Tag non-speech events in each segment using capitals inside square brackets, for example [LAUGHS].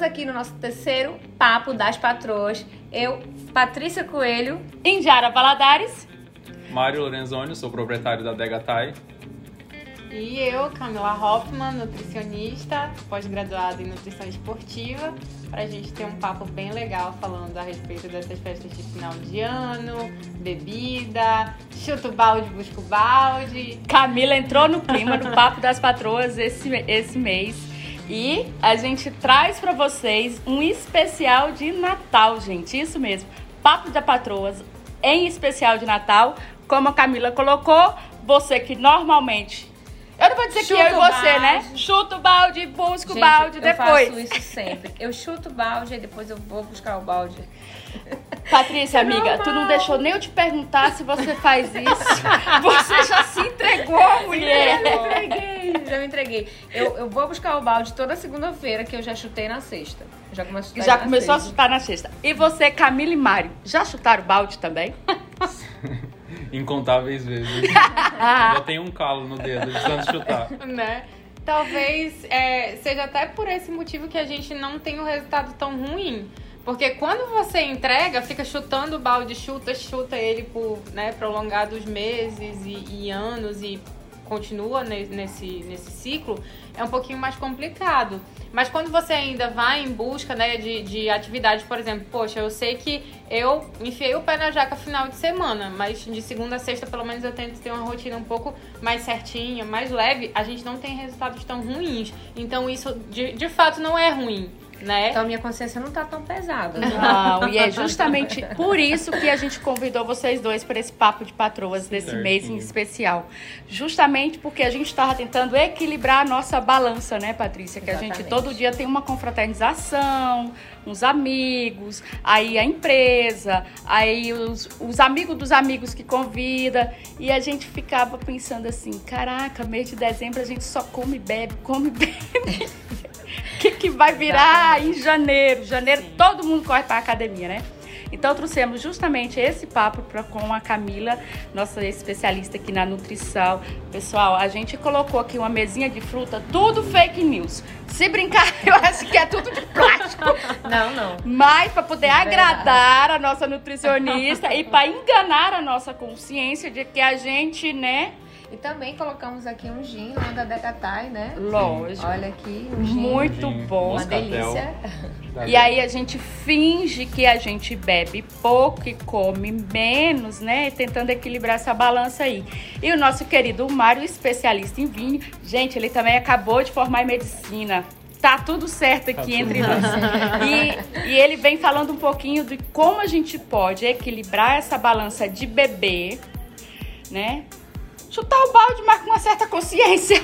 Estamos aqui no nosso terceiro Papo das Patroas. Eu, Patrícia Coelho. Indiara Valadares. Mário Lorenzoni, sou proprietário da Degatai. E eu, Camila Hoffman, nutricionista, pós-graduada em nutrição esportiva, para a gente ter um papo bem legal falando a respeito dessas festas de final de ano, bebida, chuta o balde, busca o balde. Camila entrou no clima do Papo das Patroas esse, esse mês. E a gente traz para vocês um especial de Natal, gente. Isso mesmo. Papo das Patroas em especial de Natal. Como a Camila colocou, você que normalmente eu não vou dizer Chuta que eu e o você, balde. né? Chuta o balde, busca o balde eu depois. faço isso sempre. Eu chuto o balde e depois eu vou buscar o balde. Patrícia, amiga, tu não deixou nem eu te perguntar se você faz isso. [LAUGHS] Você já se entregou, mulher. Já me entreguei, já me entreguei. Eu, eu vou buscar o balde toda segunda-feira que eu já chutei na sexta. Eu Já, começo a chutar Já começou a sexta. chutar na sexta. E você, Camila e Mário, já chutaram balde também? [LAUGHS] Incontáveis vezes. [LAUGHS] Já tenho um calo no dedo de tanto chutar. né? Talvez é, seja até por esse motivo que a gente não tem um resultado tão ruim. Porque quando você entrega, fica chutando o balde, chuta, chuta ele por né, prolongados meses e, e anos e continua ne- nesse, nesse ciclo, é um pouquinho mais complicado. Mas quando você ainda vai em busca né, de, de atividades, por exemplo, poxa, eu sei que eu enfiei o pé na jaca final de semana, mas de segunda a sexta, pelo menos, eu tento ter uma rotina um pouco mais certinha, mais leve, a gente não tem resultados tão ruins. Então isso, de, de fato, não é ruim, né? Então minha consciência não tá tão pesada. Não, e é justamente por isso que a gente convidou vocês dois para esse papo de patroas desse Certinho. mês em especial. Justamente porque a gente estava tentando equilibrar a nossa balança, né, Patrícia? Que a gente Exatamente. todo dia tem uma confraternização, uns amigos, aí a empresa, aí os, os amigos dos amigos que convida. E a gente ficava pensando assim: caraca, mês de dezembro a gente só come e bebe, come e bebe. [LAUGHS] O [LAUGHS] que, que vai virar em janeiro? Janeiro todo mundo corre para academia, né? Então trouxemos justamente esse papo pra, com a Camila, nossa especialista aqui na nutrição. Pessoal, a gente colocou aqui uma mesinha de fruta, tudo fake news. Se brincar, [LAUGHS] eu acho que é tudo de plástico. [LAUGHS] Não, não. Mas para poder Verdade. agradar a nossa nutricionista e para enganar a nossa consciência de que a gente, né? E também colocamos aqui um gin lá da Decatai, né? Lógico. Olha aqui, um gin. Muito Gin, bom. Uma delícia. Tá E aí a gente finge que a gente bebe pouco e come menos, né? Tentando equilibrar essa balança aí. E o nosso querido Mário, especialista em vinho, gente, ele também acabou de formar em medicina. Tá tudo certo aqui Tá entre nós. E, e ele vem falando um pouquinho de como a gente pode equilibrar essa balança de beber, né? Chutar o balde, mas com uma certa consciência.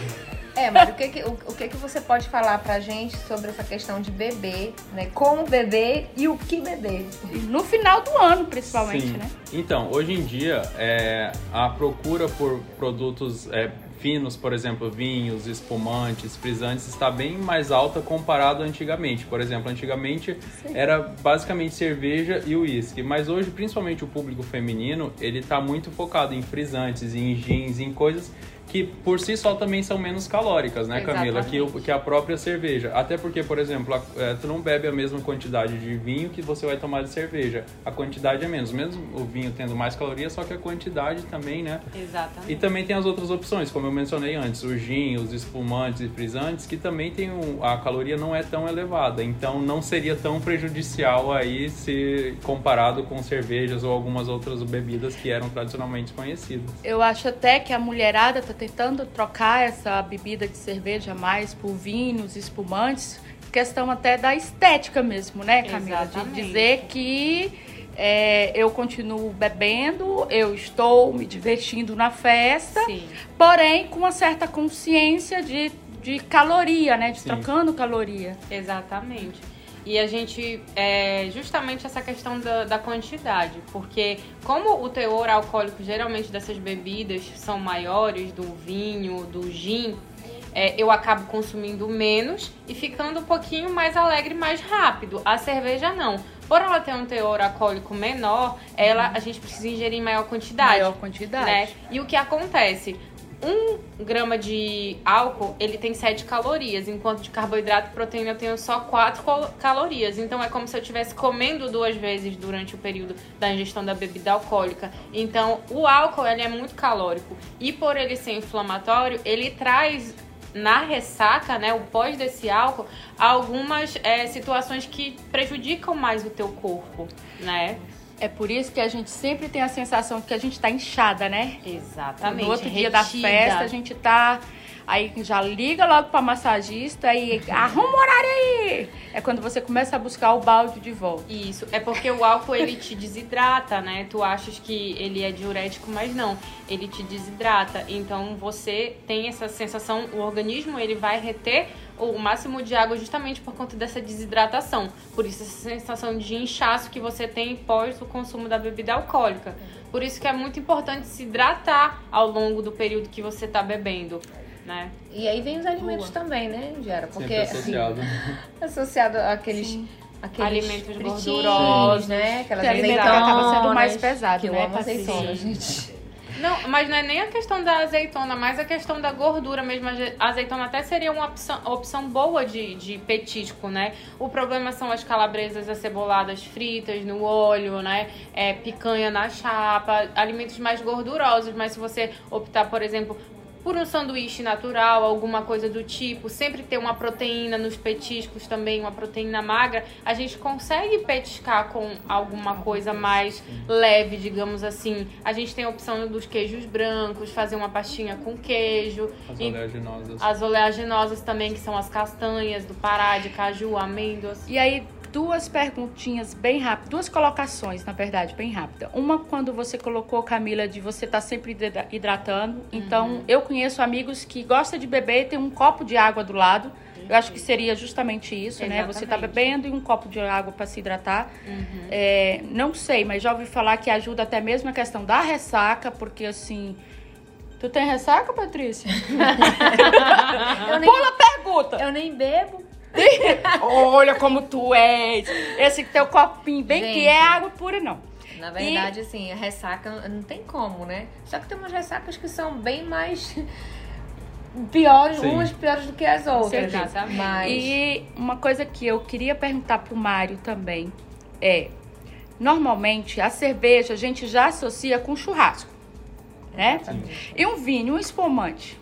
É, mas o que que, o, o que que você pode falar pra gente sobre essa questão de beber, né? Como beber e o que beber? No final do ano, principalmente, Sim. né? Então, hoje em dia, é, a procura por produtos é, finos, por exemplo, vinhos, espumantes, frisantes, está bem mais alta comparado antigamente. Por exemplo, antigamente era basicamente cerveja e uísque, mas hoje, principalmente o público feminino, ele está muito focado em frisantes, em gins, em coisas que por si só também são menos calóricas, né, Camila? Que, o- que a própria cerveja. Até porque, por exemplo, a- é, tu não bebe a mesma quantidade de vinho que você vai tomar de cerveja. A quantidade é menos. Mesmo o vinho tendo mais calorias, só que a quantidade também, né? Exatamente. E também tem as outras opções, como eu mencionei antes, o gin, os espumantes e frisantes, que também tem um, a caloria não é tão elevada, então não seria tão prejudicial aí se comparado com cervejas ou algumas outras bebidas que eram tradicionalmente conhecidas. Eu acho até que a mulherada tá tentando trocar essa bebida de cerveja mais por vinhos, espumantes, questão até da estética mesmo, né, Camila? De Exatamente. dizer que é, eu continuo bebendo, eu estou me divertindo na festa, Sim. porém com uma certa consciência de, de caloria, né? De Sim. trocando caloria. Exatamente. E a gente, é justamente essa questão da, da quantidade, porque como o teor alcoólico geralmente dessas bebidas são maiores, do vinho, do gin, é, eu acabo consumindo menos e ficando um pouquinho mais alegre mais rápido. A cerveja não. Por ela ter um teor alcoólico menor, ela a gente precisa ingerir em maior quantidade. Maior quantidade. né? E o que acontece? Um grama de álcool, ele tem 7 calorias, enquanto de carboidrato e proteína eu tenho só 4 calorias. Então é como se eu estivesse comendo duas vezes durante o período da ingestão da bebida alcoólica. Então o álcool ele é muito calórico e por ele ser inflamatório, ele traz na ressaca, né, o pós desse álcool, algumas é, situações que prejudicam mais o teu corpo, né? É por isso que a gente sempre tem a sensação de que a gente tá inchada, né? Exatamente. No outro dia da festa, a gente tá. Aí já liga logo pra massagista e arruma o horário aí. É quando você começa a buscar o balde de volta. Isso, é porque o álcool ele te desidrata, né? Tu achas que ele é diurético, mas não. Ele te desidrata. Então você tem essa sensação, o organismo ele vai reter o máximo de água justamente por conta dessa desidratação. Por isso essa sensação de inchaço que você tem pós o consumo da bebida alcoólica. Por isso que é muito importante se hidratar ao longo do período que você está bebendo. Né? E aí vem os alimentos Boa. também, né, Gera? Porque associado. Assim, associado [LAUGHS] àqueles Aqueles alimentos gordurosos, né? Aquelas que azeitonas, acaba sendo mais pesado, que né? Eu amo azeitona, gente. Não, mas não é nem a questão da azeitona, mas a questão da gordura mesmo. A azeitona até seria uma opção, opção boa de, de petisco, né? O problema são as calabresas aceboladas fritas no óleo, né? É, picanha na chapa, alimentos mais gordurosos. Mas se você optar, por exemplo, por um sanduíche natural, alguma coisa do tipo, sempre ter uma proteína nos petiscos também, uma proteína magra, a gente consegue petiscar com alguma coisa mais leve, digamos assim. A gente tem a opção dos queijos brancos, fazer uma pastinha com queijo. As oleaginosas. As oleaginosas também, que são as castanhas do Pará, de caju, amêndoas. E aí, duas perguntinhas bem rápidas, duas colocações, na verdade, bem rápida. Uma quando você colocou, Camila, de você estar tá sempre hidratando. Então, uhum. eu conheço amigos que gostam de beber e tem um copo de água do lado. Eu acho que seria justamente isso, Exatamente. né? Você tá bebendo e um copo de água para se hidratar. Uhum. É, não sei, mas já ouvi falar que ajuda até mesmo a questão da ressaca, porque assim. Tu tem ressaca, Patrícia? [LAUGHS] nem, Pula pergunta! Eu nem bebo. Olha como tu és. Esse teu copinho bem Gente, que é água pura, não. Na verdade, e... assim, a ressaca não tem como, né? Só que tem umas ressacas que são bem mais [LAUGHS] piores, Sim. umas piores do que as outras. Mas... E uma coisa que eu queria perguntar pro Mário também é: normalmente a cerveja a gente já associa com churrasco, né? Sim. E um vinho, um espumante.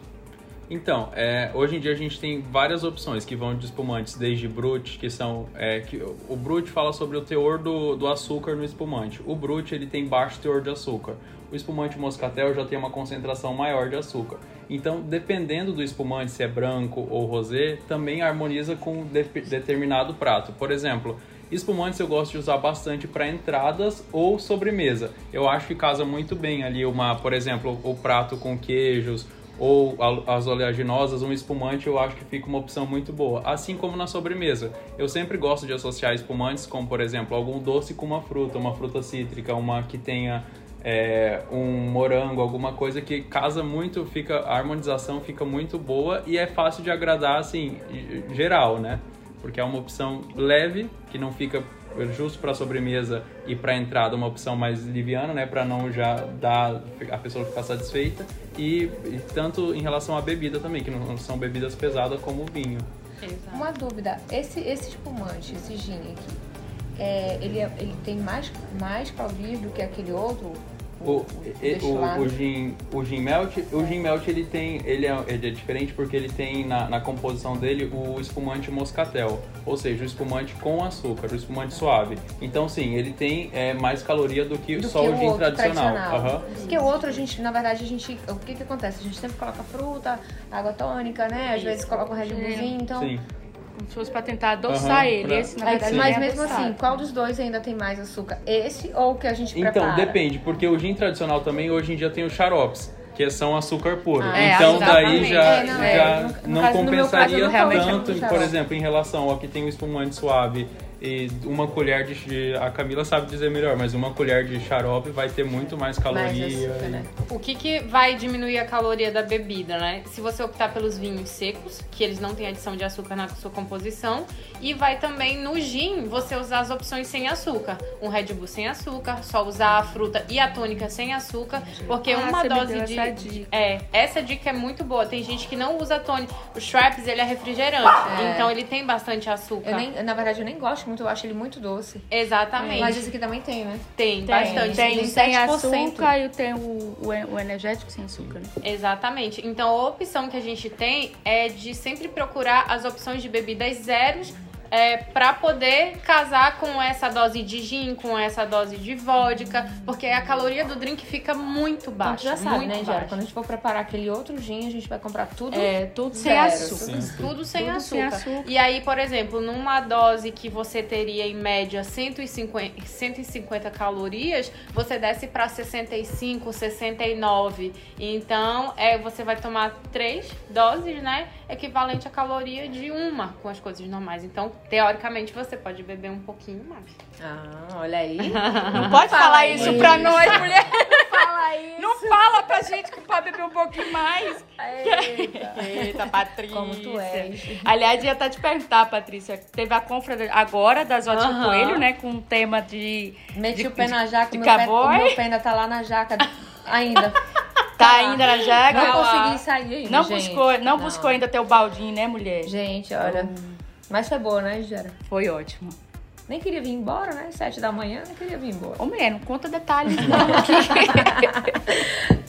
Então, é, hoje em dia a gente tem várias opções que vão de espumantes, desde Brut, que são. É, que, o Brut fala sobre o teor do, do açúcar no espumante. O Brut ele tem baixo teor de açúcar. O espumante Moscatel já tem uma concentração maior de açúcar. Então, dependendo do espumante, se é branco ou rosé, também harmoniza com de, determinado prato. Por exemplo, espumantes eu gosto de usar bastante para entradas ou sobremesa. Eu acho que casa muito bem ali uma, por exemplo, o prato com queijos ou as oleaginosas, um espumante eu acho que fica uma opção muito boa. Assim como na sobremesa. Eu sempre gosto de associar espumantes como, por exemplo, algum doce com uma fruta, uma fruta cítrica, uma que tenha é, um morango, alguma coisa que casa muito, fica a harmonização fica muito boa e é fácil de agradar assim, geral, né? Porque é uma opção leve, que não fica justo para sobremesa e para entrada uma opção mais liviana, né, para não já dar a pessoa ficar satisfeita e, e, tanto em relação à bebida também, que não são bebidas pesadas como o vinho. Exato. Uma dúvida, esse esse espumante, esse gin aqui, é, ele, é, ele tem mais mais calorias do que aquele outro? O, o, o, o, gin, o gin melt, o gin melt ele tem, ele é, ele é diferente porque ele tem na, na composição dele o espumante moscatel, ou seja, o espumante com açúcar, o espumante suave. Então sim, ele tem é, mais caloria do que do só que o gin tradicional. tradicional. Uhum. Porque o outro a gente, na verdade, a gente, o que que acontece? A gente sempre coloca fruta, água tônica, né? Às vezes coloca um Red Bullzinho, então sim como se fosse para tentar adoçar uhum, ele. Pra... Esse, na verdade, Mas mesmo assim, qual dos dois ainda tem mais açúcar? Esse ou o que a gente então, prepara? Então, depende, porque o gin tradicional também hoje em dia tem os xaropes. Que são açúcar puro. Ah, então, é, daí já, é, não, já é. não, não caso, compensaria caso, tanto, por exemplo, em relação ao que tem o espumante suave e uma colher de, de- A Camila sabe dizer melhor, mas uma colher de xarope vai ter muito mais caloria. Mais açúcar, né? O que, que vai diminuir a caloria da bebida, né? Se você optar pelos vinhos secos, que eles não têm adição de açúcar na sua composição, e vai também no gin você usar as opções sem açúcar. Um Red Bull sem açúcar, só usar a fruta e a tônica sem açúcar, porque Ah, uma dose de essa dica. é, essa dica é muito boa. Tem gente que não usa tônica. O Schweppes, ele é refrigerante, É. então ele tem bastante açúcar. Eu nem, na verdade, eu nem gosto muito, eu acho ele muito doce. Exatamente. Mas esse aqui também tem, né? tem, Tem, bastante. tem, tem sem 7%. açúcar e tem o, o, o energético sem açúcar, né? Exatamente. Então a opção que a gente tem é de sempre procurar as opções de bebidas zeros é, para poder casar com essa dose de gin, com essa dose de vodka, porque a caloria do drink fica muito Então, baixa. tu já sabe, muito né, Jara? baixa. Qusem açúcar. preparar aquele outro gin, a gente vai comprar tudo É, tudo sem zero. açúcar. Sim. Tudo sem Tudo sem açúcar. açúcar. E aí, por exemplo, numa dose que você teria em média 150, 150 calorias, você desce para 65, 69. Então, é, você vai tomar três doses, né? Equivalente à caloria de uma com as coisas normais. Então, teoricamente, você pode beber um pouquinho mais. Ah, olha aí. Não pode Fala falar isso isso. pra nós, mulher. Fala isso. Não fala pra gente que pode beber um pouquinho mais. Eita. Eita, Patrícia. Como tu és. Aliás, ia até te perguntar, Patrícia. Teve a confra agora das Ótimas Aham. Coelho, né? Com o tema de. Meti de- o pé na jaca, de o meu, pé, cowboy? o meu pé ainda tá lá na jaca ainda. [LAUGHS] Tá ainda na jaga. Não lá. consegui sair ainda, Não gente. buscou, não, buscou ainda teu baldinho, né, mulher? Gente, olha. Mas foi boa, né, Jara? Foi ótimo. Nem queria vir embora, né? Sete da manhã, não queria vir embora. Ô, mulher, não conta detalhes, não. [LAUGHS]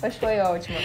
Mas foi ótimo.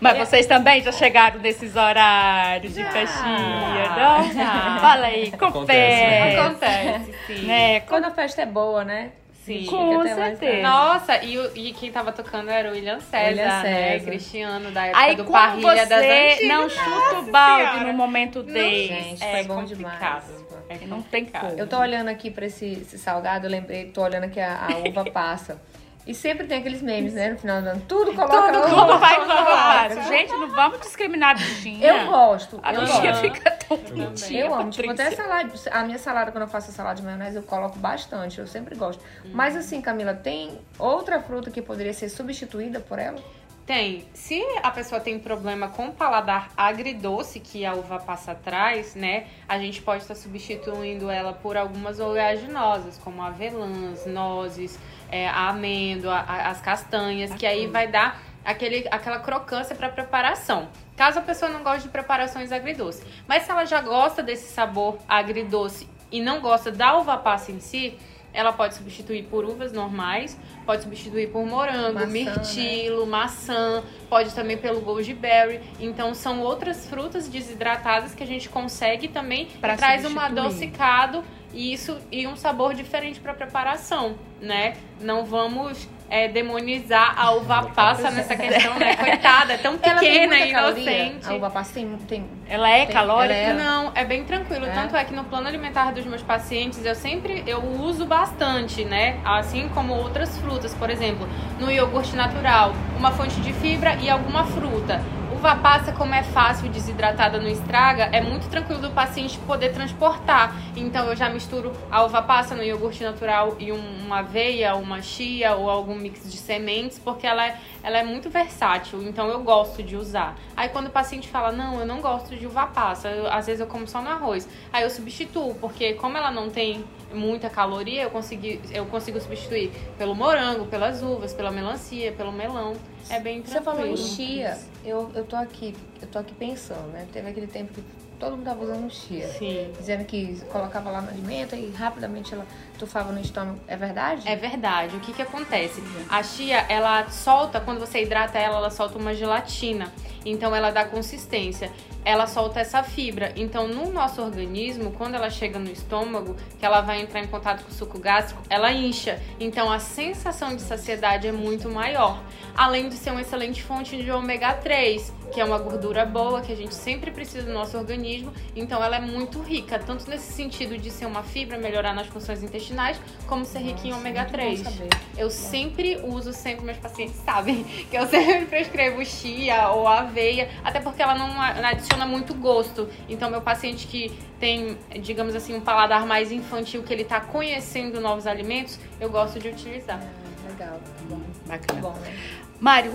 Mas vocês também já chegaram nesses horários de festinha, não? Já. Fala aí, Acontece. confere. Acontece, sim. Né? Quando a festa é boa, né? Sim. Com certeza. Nossa, e, o- e quem tava tocando era o William César, William né? César. Cristiano, da época Aí do Parrilha das você Antigas. não chuta o balde Senhora. no momento desse, Gente, é foi bom complicado. demais. É não tem como. Eu tô olhando aqui pra esse, esse salgado, eu lembrei, tô olhando aqui a, a uva [LAUGHS] passa. E sempre tem aqueles memes, né? No final do ano. Tudo coloca Tudo, uva tudo vai fácil. Gente, não vamos discriminar a bichinha. Eu gosto. A eu bichinha fica tão bonitinha, Eu amo, tipo, até Patrícia. salada, a minha salada, quando eu faço a salada de maionese, eu coloco bastante, eu sempre gosto. Mas assim, Camila, tem outra fruta que poderia ser substituída por ela? Tem. Se a pessoa tem problema com paladar agridoce, que a uva passa atrás, né? A gente pode estar substituindo ela por algumas oleaginosas, como avelãs, nozes, é, a amêndoa, a- as castanhas, que aí vai dar aquele, aquela crocância para preparação. Caso a pessoa não goste de preparações agridoces. Mas se ela já gosta desse sabor agridoce e não gosta da uva passa em si, ela pode substituir por uvas normais, pode substituir por morango, Maçã, mirtilo, maçã, pode também pelo goji berry. Então são outras frutas desidratadas que a gente consegue também Pra traz um adocicado e isso e um sabor diferente para preparação, né? Não vamos é, demonizar a uva passa nessa questão, né? Coitada, é tão pequena e caloria? inocente. A uva passa tem, tem Ela é Tem- calórica? ela é- Não, é bem tranquilo. É? Tanto é que no plano alimentar dos meus pacientes eu sempre eu uso bastante, né? Assim como outras frutas, por exemplo, no iogurte natural, uma fonte de fibra e alguma fruta. Uva passa, como é fácil desidratada não estraga, é muito tranquilo do paciente poder transportar. Então eu já misturo a uva passa no iogurte natural e um- uma aveia, uma chia ou algum mix de sementes, porque ela é, ela é muito versátil. Então eu gosto de usar. Aí quando o paciente fala, não, eu não gosto de uva passa, eu- às vezes eu como só no arroz. Aí eu substituo, porque como ela não tem muita caloria, eu, consegui, eu consigo substituir pelo morango, pelas uvas, pela melancia, pelo melão. É bem Você falou tranquilo. em chia, eu, eu tô aqui, eu tô aqui pensando, né? Teve aquele tempo que todo mundo tava usando chia. Sim. Dizendo que colocava lá no alimento e rapidamente ela tufava no estômago. É verdade? É verdade. O que que acontece? A chia, ela solta, quando você hidrata ela, ela solta uma gelatina. Então ela dá consistência. Ela solta essa fibra. Então no nosso organismo, quando ela chega no estômago, que ela vai entrar em contato com o suco gástrico, ela incha. Então a sensação de saciedade é muito maior. Além de ser uma excelente fonte de ômega 3, que é uma gordura boa que a gente sempre precisa no nosso organismo. Então ela é muito rica, tanto nesse sentido de ser uma fibra, melhorar nas funções intestinais, como ser rica em ômega Muito bom 3. saber. Eu sempre uso, sempre meus pacientes [LAUGHS] sabem que eu sempre prescrevo chia ou aveia aveia, até porque ela não adiciona muito gosto. Então, meu paciente que tem, digamos assim, um paladar mais infantil, que ele está conhecendo novos alimentos, eu gosto de utilizar. É, legal, bom. Bacana. Bom, né? Mário,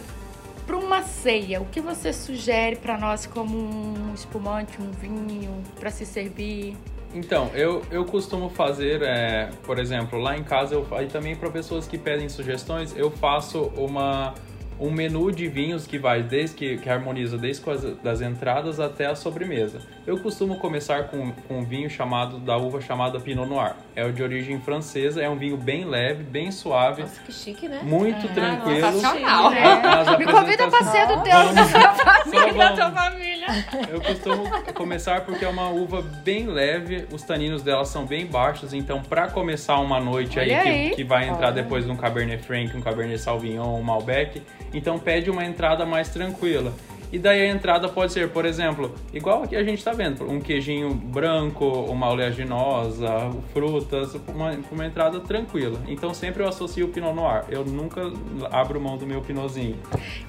para uma ceia, o que você sugere para nós como um espumante, um vinho para se servir? Então, eu, eu costumo fazer, é, por exemplo, lá em casa, eu, e também para pessoas que pedem sugestões, eu faço uma, um menu de vinhos que vai desde que, que harmoniza desde as das entradas até a sobremesa. Eu costumo começar com, com um vinho chamado da uva chamada Pinot Noir. É o de origem francesa, é um vinho bem leve, bem suave. Nossa, que chique, né? Muito Ah, tranquilo. sensacional. né? As Me convida pra ser do teu, da sua família. da tua família. Eu costumo começar porque é uma uva bem leve, os taninos dela são bem baixos, então para começar uma noite aí, Olha que, aí. que vai entrar Olha. depois de um Cabernet Franc, um Cabernet Sauvignon, um Malbec, então pede uma entrada mais tranquila. E daí a entrada pode ser, por exemplo, igual que a gente tá vendo, um queijinho branco, uma oleaginosa, frutas, uma, uma entrada tranquila. Então sempre eu associo o Pinot Noir. Eu nunca abro mão do meu Pinotzinho.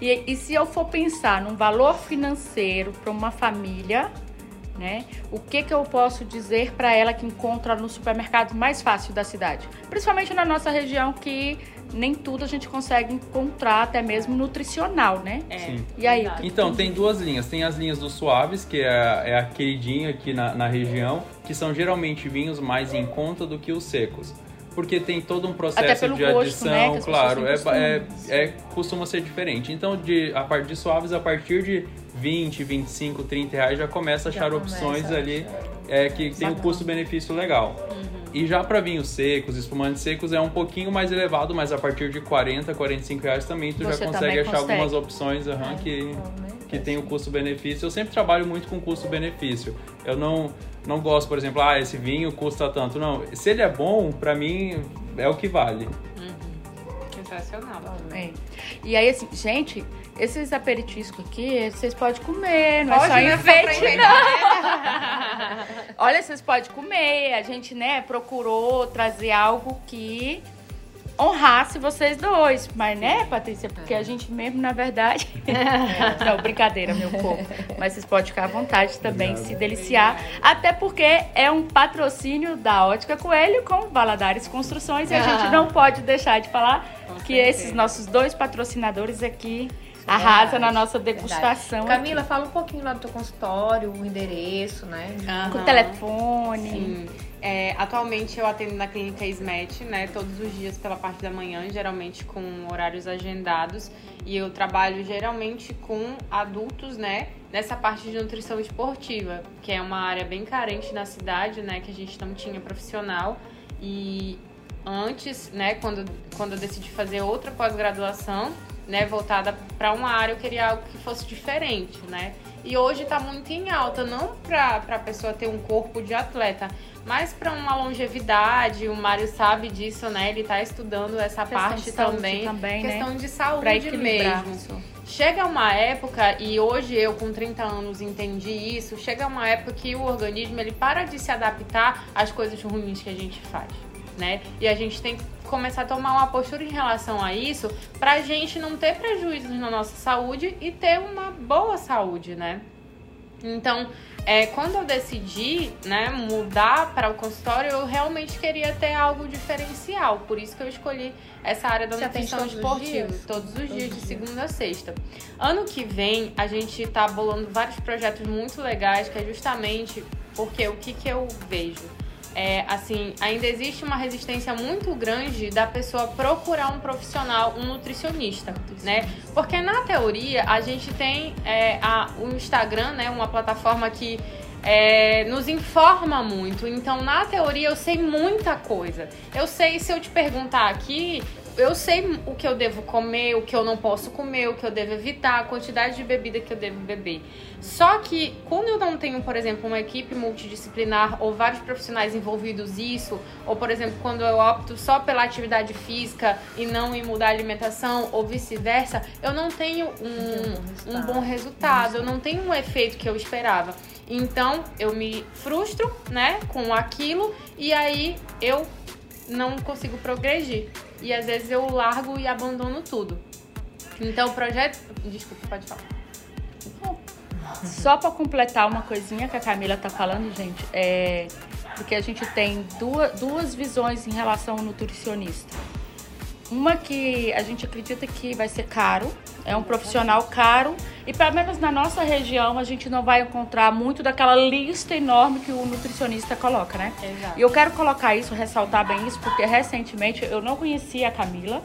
E, e se eu for pensar num valor financeiro para uma família, né? O que que eu posso dizer para ela que encontra no supermercado mais fácil da cidade? Principalmente na nossa região que nem tudo a gente consegue encontrar, até mesmo nutricional, né? É, Sim. E aí, verdade. Então, tem duas linhas. Tem as linhas dos suaves, que é, é a queridinha aqui na, na região, que são geralmente vinhos mais em conta do que os secos. Porque tem todo um processo de gosto, adição, né, que as claro, é, é, é- costuma ser diferente. Então, de, a parte de suaves, a partir de 20, 25, 30 reais já começa a achar começa opções a ali achar. é, que tem um custo-benefício legal. E já para vinhos secos, espumantes secos, é um pouquinho mais elevado, mas a partir de 40, 45 reais também tu Você já consegue achar consegue. algumas opções aham, que, né? que tem o custo-benefício. Eu sempre trabalho muito com custo-benefício. Eu não, não gosto, por exemplo, ah, esse vinho custa tanto. Não, se ele é bom, pra mim é o que vale. Sensacional. Né? É. E aí, assim, gente, esses aperitiscos aqui, vocês podem comer, não é só Pode, né? enfeite, Pra não. Olha, vocês podem comer. A gente, né, procurou trazer algo que honrasse vocês dois. Mas, né, Patrícia? Porque a gente mesmo, na verdade. [LAUGHS] não, brincadeira, meu povo. Mas vocês podem ficar à vontade também, Obrigado. se deliciar. Até porque é um patrocínio da Ótica Coelho com Valadares Construções. E a gente não pode deixar de falar Com que certeza. esses nossos dois patrocinadores aqui arrasam na nossa degustação. Camila, fala um pouquinho lá do teu consultório, o endereço, né? aqui. Com Aham. telefone. Sim. É, atualmente eu atendo na clínica SMET, né? Todos os dias pela parte da manhã, geralmente com horários agendados. E eu trabalho geralmente com adultos, né? Nessa parte de nutrição esportiva, que é uma área bem carente na cidade, né? Que a gente não tinha profissional. E antes, né? Quando, quando eu decidi fazer outra pós-graduação, né? Voltada para uma área, eu queria algo que fosse diferente, né? E hoje tá muito em alta, não pra, pra pessoa ter um corpo de atleta, mas para uma longevidade. O Mário sabe disso, né? Ele tá estudando essa Questão parte de também. também, né? questão de Pra saúde mesmo. isso. Chega uma época, e hoje eu com 30 anos entendi isso, chega uma época que o organismo ele para de se adaptar às coisas ruins que a gente faz, né? E a gente tem que começar a tomar uma postura em relação a isso pra gente não ter prejuízos na nossa saúde e ter uma boa saúde, né? Então, é, quando eu decidi né, mudar para o consultório, eu realmente queria ter algo diferencial. Por isso que eu escolhi essa área da Você nutrição os esportiva. Todos os Todos dias, de segunda a sexta. Ano que vem, a gente tá bolando vários projetos muito legais, que é justamente porque o que, que eu vejo? É, assim, ainda existe uma resistência muito grande da pessoa procurar um profissional, um nutricionista, né? Porque na teoria a gente tem é, a, o Instagram, né? Uma plataforma que é, nos informa muito. Então, na teoria, eu sei muita coisa. Eu sei, se eu te perguntar aqui, eu sei o que eu devo comer, o que eu não posso comer, o que eu devo evitar, a quantidade de bebida que eu devo beber. Só que quando eu não tenho, por exemplo, uma equipe multidisciplinar ou vários profissionais envolvidos nisso, ou por exemplo, quando eu opto só pela atividade física e não em mudar a alimentação, ou vice-versa, eu não tenho um, um bom resultado, eu não tenho um efeito que eu esperava. Então eu me frustro, né, com aquilo e aí eu não consigo progredir. E às vezes eu largo e abandono tudo. Então o projeto. Desculpa, pode falar. Só para completar uma coisinha que a Camila tá falando, gente, é porque a gente tem duas, duas visões em relação ao nutricionista. Uma que a gente acredita que vai ser caro, é um profissional caro, e pelo menos na nossa região a gente não vai encontrar muito daquela lista enorme que o nutricionista coloca, né? Exato. E eu quero colocar isso, ressaltar bem isso, porque recentemente eu não conhecia a Camila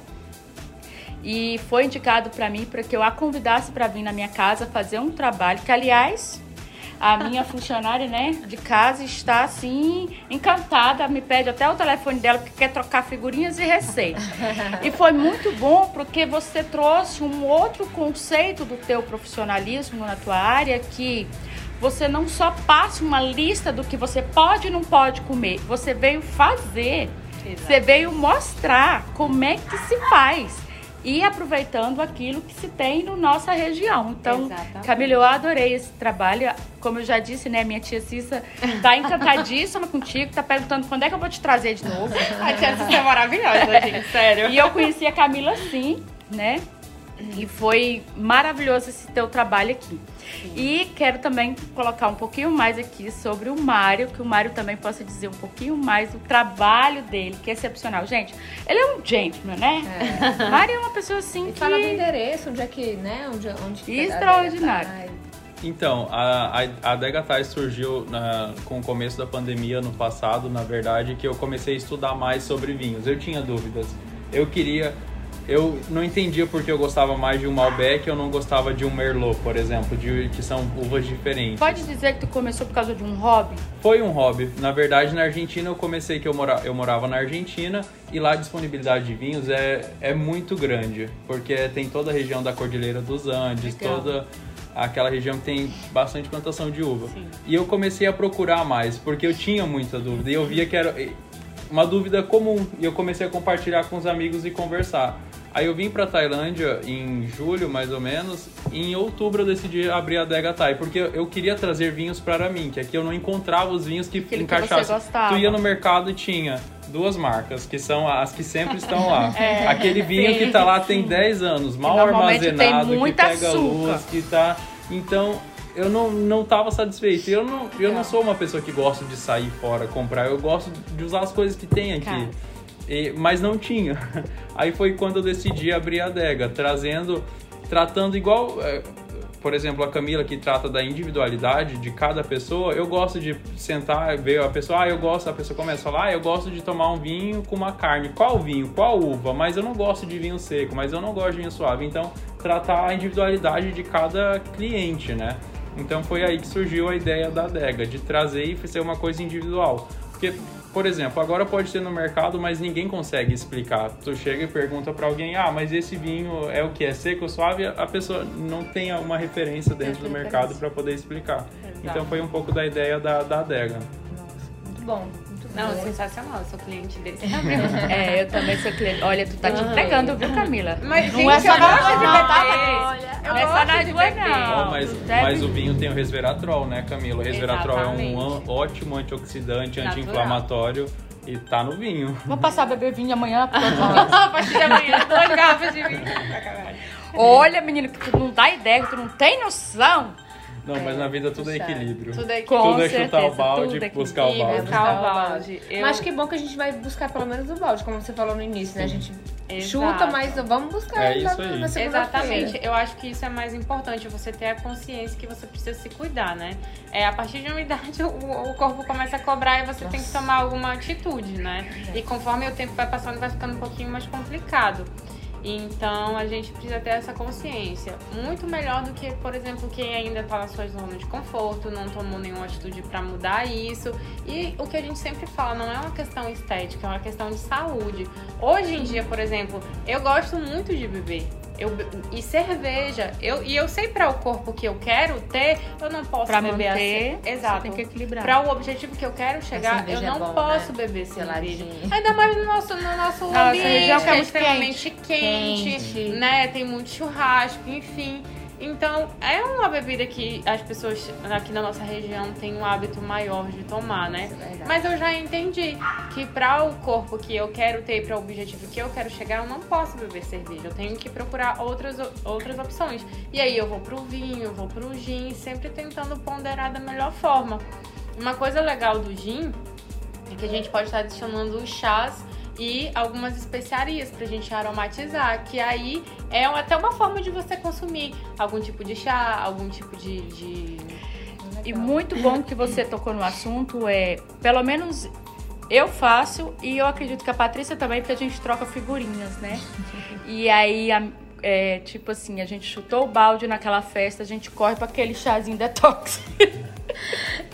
e foi indicado para mim para que eu a convidasse para vir na minha casa fazer um trabalho que, aliás, a minha funcionária, né, de casa está assim encantada, me pede até o telefone dela porque quer trocar figurinhas e receitas. e foi muito bom porque você trouxe um outro conceito do teu profissionalismo na tua área que você não só passa uma lista do que você pode e não pode comer, você veio fazer. Exato. Você veio mostrar como é que se faz e aproveitando aquilo que se tem na nossa região. Então, Exatamente. Camila, eu adorei esse trabalho. Como eu já disse, né, minha tia Cissa tá encantadíssima [LAUGHS] contigo, tá perguntando quando é que eu vou te trazer de novo. A tia Cissa é maravilhosa, gente, sério. E eu conheci a Camila sim, né? E foi maravilhoso esse teu trabalho aqui. E quero também colocar um pouquinho mais aqui sobre o Mário, que o Mário também possa dizer um pouquinho mais do trabalho dele, que é excepcional. Gente, ele é um gentleman, né? O Mário é uma pessoa assim E que... fala do endereço, onde é que, né? Onde, onde que Extraordinário. Ai, Então, a, a, a Degatais surgiu na- com o começo da pandemia no passado, na verdade, que eu comecei a estudar mais sobre vinhos. Eu tinha dúvidas. Eu queria. Eu não entendia porque eu gostava mais de um Malbec e eu não gostava de um Merlot, por exemplo, de, que são uvas diferentes. Pode dizer que tu começou por causa de um hobby? Foi um hobby. Na verdade, na Argentina eu comecei que eu, mora, eu morava na Argentina e lá a disponibilidade de vinhos é, é muito grande, porque tem toda a região da Cordilheira dos Andes, Legal. toda aquela região que tem bastante plantação de uva. Sim. E eu comecei a procurar mais, porque eu tinha muita dúvida e eu via que era uma dúvida comum e eu comecei a compartilhar com os amigos e conversar. Aí eu vim pra Tailândia em julho, mais ou menos, e em outubro eu decidi abrir a Adega Thai, porque eu queria trazer vinhos para mim, que aqui eu não encontrava os vinhos que Aquilo encaixassem. Tu ia no mercado e tinha duas marcas, que são as que sempre estão lá. [LAUGHS] Aquele vinho sim, que tá lá tem 10 anos, mal armazenado, que pega açúcar. luz, que tá... Então, eu não, não tava satisfeito. Eu não, eu não sou uma pessoa que gosta de sair fora, comprar. Eu gosto de usar as coisas que tem aqui. Cara. E- mas não tinha. [LAUGHS] Aí foi quando eu decidi abrir a adega, trazendo, tratando igual, é, por exemplo, a Camila que trata da individualidade de cada pessoa. Eu gosto de sentar e ver a pessoa, ah, eu gosto, a pessoa começa a falar, ah, eu gosto de tomar um vinho com uma carne. Qual vinho? Qual uva? Mas eu não gosto de vinho seco, mas eu não gosto de vinho suave. Então, tratar a individualidade de cada cliente, né? Então foi aí que surgiu a ideia da adega, de trazer e ser uma coisa individual. Porque, por exemplo, agora pode ser no mercado, mas ninguém consegue explicar. Tu chega e pergunta pra alguém, ah, mas esse vinho é o que? É seco ou suave? A pessoa não tem uma referência dentro do mercado para poder explicar. Exato. Então foi um pouco da ideia da, da adega. Nossa, muito bom. Não, bom. sensacional, eu sou cliente desse. [LAUGHS] É, eu também sou cliente. Olha, tu tá te entregando, viu, Camila? Mas, não gente, é só gosto de não, beber. Olha, Eu Não é só beber. não. Mas, deve- mas o vinho tem o resveratrol, né, Camila? O resveratrol é um Exatamente. ótimo antioxidante, anti-inflamatório e tá no vinho. Vou passar a beber vinho amanhã. [LAUGHS] A partir de amanhã, [LAUGHS] duas garrafas de vinho. Olha, menino, que tu não dá ideia, que tu não tem noção. Não, mas na vida tudo é equilíbrio. Tudo é Com tudo é chutar o balde tudo e é buscar o equilíbrio. balde. Buscar o balde. Eu- Mas que bom que a gente vai buscar pelo menos o balde, como você falou no início, né? A gente chuta, Exato. mas vamos buscar É isso aí. na segunda-feira. Exatamente, eu acho que isso é mais importante, você ter a consciência que você precisa se cuidar, né? É, a partir de uma [LAUGHS] idade o, o corpo começa a cobrar e você tem que tomar alguma atitude, né? E conforme o tempo vai passando, vai ficando um pouquinho mais complicado. Então a gente precisa ter essa consciência. Muito melhor do que, por exemplo, quem ainda tá na sua zona de conforto, não tomou nenhuma atitude para mudar isso. E o que a gente sempre fala, não é uma questão estética, é uma questão de saúde. Hoje em dia, por exemplo, eu gosto muito de beber. Eu, e cerveja, eu, e eu sei para o corpo que eu quero ter, eu não posso Pra beber manter, assim. Exato. tem que equilibrar. Para o objetivo que eu quero chegar, eu é não bom, posso né? beber cerveja. Ainda mais no nosso, no nosso Nossa, ambiente, que é é muito extremamente quente, Quente. né? Tem muito churrasco, enfim. Então, é uma bebida que as pessoas aqui na nossa região têm um hábito maior de tomar, né? É Mas eu já entendi que para o corpo que eu quero ter, para o objetivo que eu quero chegar, eu não posso beber cerveja. Eu tenho que procurar outras, outras opções. E aí eu vou pro vinho, vou pro gin, sempre tentando ponderar da melhor forma. Uma coisa legal do gin é que a gente pode estar adicionando chás e algumas especiarias pra gente aromatizar, que aí é até uma forma de você consumir algum tipo de chá, algum tipo de. de... E muito bom que você tocou no assunto, é, pelo menos eu faço e eu acredito que a Patrícia também, porque a gente troca figurinhas, né? [LAUGHS] E aí, a- é, tipo assim, a gente chutou o balde naquela festa, a gente corre para aquele chazinho detox. [LAUGHS]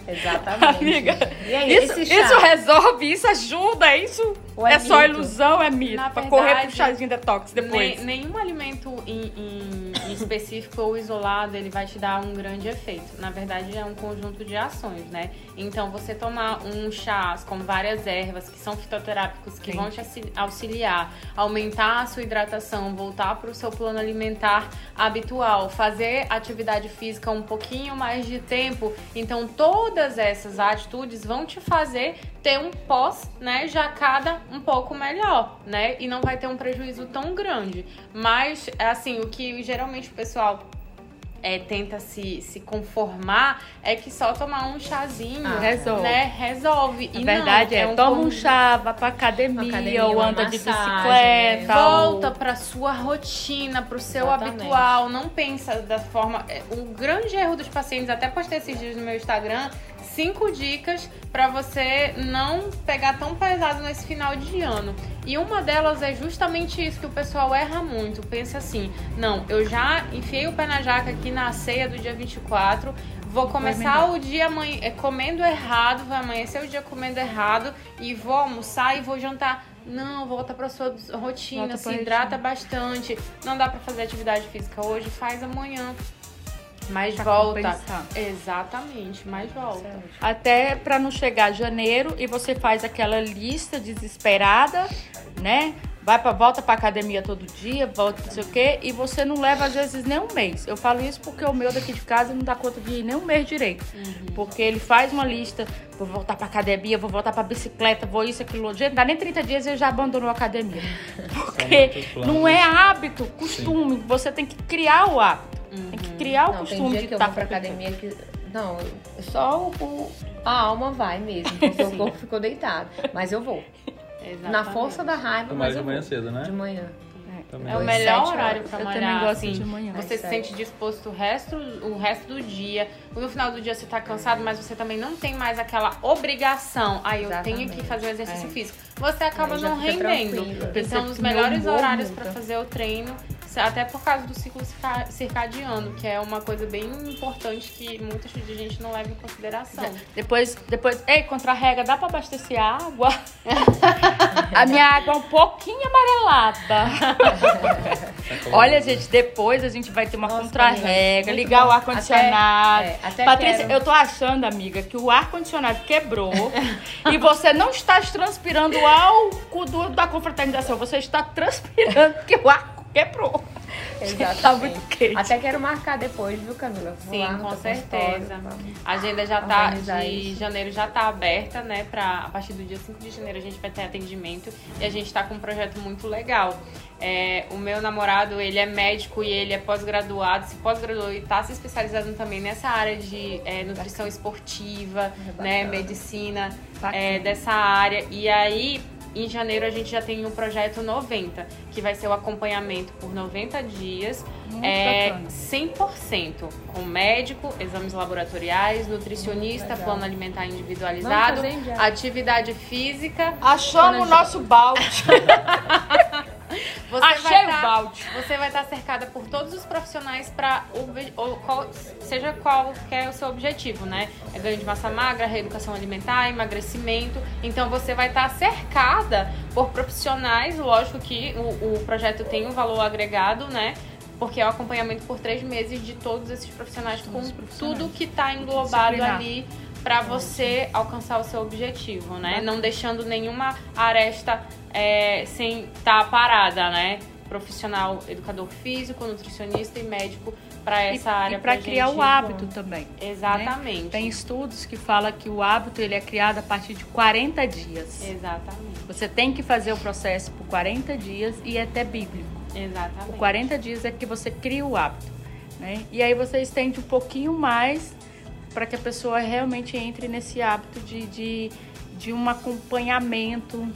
Exatamente. Amiga, E aí, Isso, isso resolve, isso ajuda, isso Ou é, é só ilusão, é mito. Na pra correr pro verdade, chazinho detox depois. Ne- nenhum alimento em- em específico ou isolado ele vai te dar um grande efeito. Na verdade, é um conjunto de ações, né? Então, você tomar um chá com várias ervas que são fitoterápicos que Sim. vão te auxili- auxiliar, aumentar a sua hidratação, voltar para o seu plano alimentar habitual, fazer atividade física um pouquinho mais de tempo. Então, todas essas atitudes vão te fazer ter um pós, né, jacada um pouco melhor, né? E não vai ter um prejuízo tão grande. Mas, assim, o que geralmente o pessoal é, tenta se, se conformar é que só tomar um chazinho, Ah, resolve. né, resolve. A E verdade não, é, um toma um chá, vai pra academia, academia, ou anda de bicicleta. Volta ou- pra sua rotina, pro seu Exatamente. habitual. Não pensa da forma. é, O grande erro dos pacientes, até postei esses dias no meu Instagram, cinco dicas pra você não pegar tão pesado nesse final de ano. E uma delas é justamente isso que o pessoal erra muito. Pensa assim: não, eu já enfiei o pé na jaca aqui na ceia do dia 24. Vou começar o dia amanhã, é, comendo errado, vai amanhecer o dia comendo errado e vou almoçar e vou jantar. Não, volta pra sua rotina, Volta se hidrata bastante. Não dá pra fazer atividade física hoje, faz amanhã. Mas Pra volta. compensar. Exatamente, mas volta. Até pra não chegar janeiro e você faz aquela lista desesperada, né? Vai pra, volta pra academia todo dia, volta não sei o quê, e você não leva às vezes nem um mês. Eu falo isso porque o meu daqui de casa não dá conta de ir nem um mês direito. Porque ele faz uma lista, vou voltar pra academia, vou voltar pra bicicleta, vou isso, aquilo, outro. Gente, não dá nem 30 dias e ele já abandonou a academia. [LAUGHS] Porque planos. não é hábito, costume. Você tem que criar o hábito. Tem que criar o Não, tem costume dia de que eu vou pra academia que... Não, só o, o- a alma vai mesmo, porque [LAUGHS] o corpo ficou deitado. Mas eu vou. Na Exatamente. força da raiva, Mas mas de manhã vou. cedo, né? De manhã. Também. É o melhor horário horas. pra Eu malhar. também gosto assim, de manhã. Você se sente disposto o resto, o resto do dia. No final do dia você tá cansado, mas você também não tem mais aquela obrigação. Aí eu tenho que fazer o exercício É. físico. Você acaba não rendendo. tranquila. Então, os melhores horários pra fazer o treino, até por causa do ciclo circa- circadiano, que é uma coisa bem importante que muita gente não leva em consideração. Depois, depois, ei, contra-rega, dá pra abastecer água? [LAUGHS] a minha água é um pouquinho amarelada. [LAUGHS] Olha, gente, depois a gente vai ter uma contra-rega, ligar bom. o ar-condicionado. Até- é, até Patrícia, quero. eu tô achando, amiga, que o ar-condicionado quebrou [LAUGHS] e você não está transpirando o álcool do- da confraternização, você está transpirando porque o ar quebrou. [LAUGHS] Tá muito quente. Até quero marcar depois, viu, Camila? Vou Sim, lá com certeza. A agenda já tá, de isso. janeiro já tá aberta, né? Pra, a partir do dia 5 de janeiro a gente vai ter atendimento e a gente tá com um projeto muito legal. É, o meu namorado, ele é médico e ele é pós-graduado, se pós-graduou e tá se especializando também nessa área de é, nutrição esportiva, né? bacana. Medicina, é, dessa área. E aí, em janeiro, a gente já tem o projeto 90, que vai ser o acompanhamento por 90 dias. Muito É bacana. 100% com médico, exames laboratoriais, nutricionista, plano alimentar individualizado, atividade física. Achamos o nosso balde. [LAUGHS] [LAUGHS] Você Achei vai o tá- balde. Você vai estar cercada por todos os profissionais para seja qualquer o seu objetivo, né? É ganho de massa magra, reeducação alimentar, emagrecimento. Então você vai estar cercada por profissionais. Lógico que o, o projeto tem um valor agregado, né? Porque é o acompanhamento por três meses de todos esses profissionais com os profissionais. tudo que está englobado ali para você alcançar o seu objetivo, né? Não deixando nenhuma aresta é, sem estar parada, né? Profissional, educador físico, nutricionista e médico para essa e, área. E para criar o hábito também. Né? Exatamente. Né? Tem estudos que falam que o hábito ele é criado a partir de 40 dias. Exatamente. Você tem que fazer o processo por 40 dias e é até bíblico. Exatamente. Por 40 dias é que você cria o hábito. Né? E aí você estende um pouquinho mais para que a pessoa realmente entre nesse hábito de, de, de um acompanhamento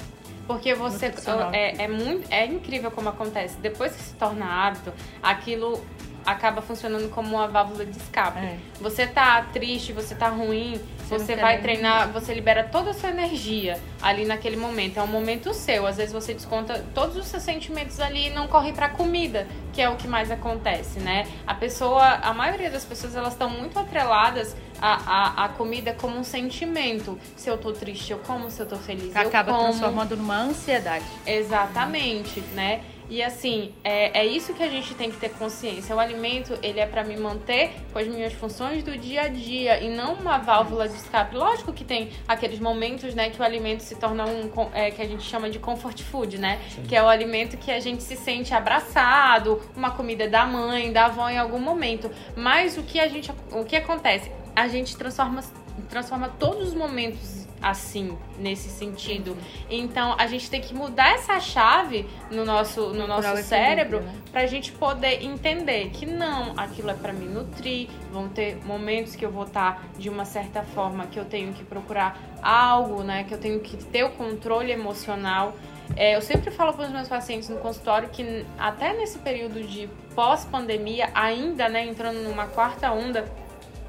porque você é, é, muito é incrível como acontece. Depois que se torna hábito, aquilo acaba funcionando como uma válvula de escape. É. Você tá triste, você tá ruim, você, vai treinar, você libera toda a sua energia ali naquele momento. É um momento seu. Às vezes você desconta todos os seus sentimentos ali e não corre pra comida, que é o que mais acontece, né? A pessoa, a maioria das pessoas, elas estão muito atreladas a, a, a comida como um sentimento. Se eu tô triste, eu como. Se eu tô feliz, Acaba eu como. Acaba transformando numa ansiedade. Exatamente, né? E assim, é, é isso que a gente tem que ter consciência. O alimento, ele é para me manter com as minhas funções do dia a dia e não uma válvula de escape. Lógico que tem aqueles momentos, né, que o alimento se torna um, é, que a gente chama de comfort food, né? Sim. Que é o alimento que a gente se sente abraçado, uma comida da mãe, da avó em algum momento. Mas o que a gente, o que acontece? a gente transforma, transforma todos os momentos assim, nesse sentido. Então, a gente tem que mudar essa chave no nosso, no nosso cérebro né? pra gente poder entender que não, aquilo é para me nutrir, vão ter momentos que eu vou estar tá de uma certa forma que eu tenho que procurar algo, né, que eu tenho que ter o controle emocional. É, eu sempre falo para os meus pacientes no consultório que até nesse período de pós-pandemia, ainda, né, entrando numa quarta onda,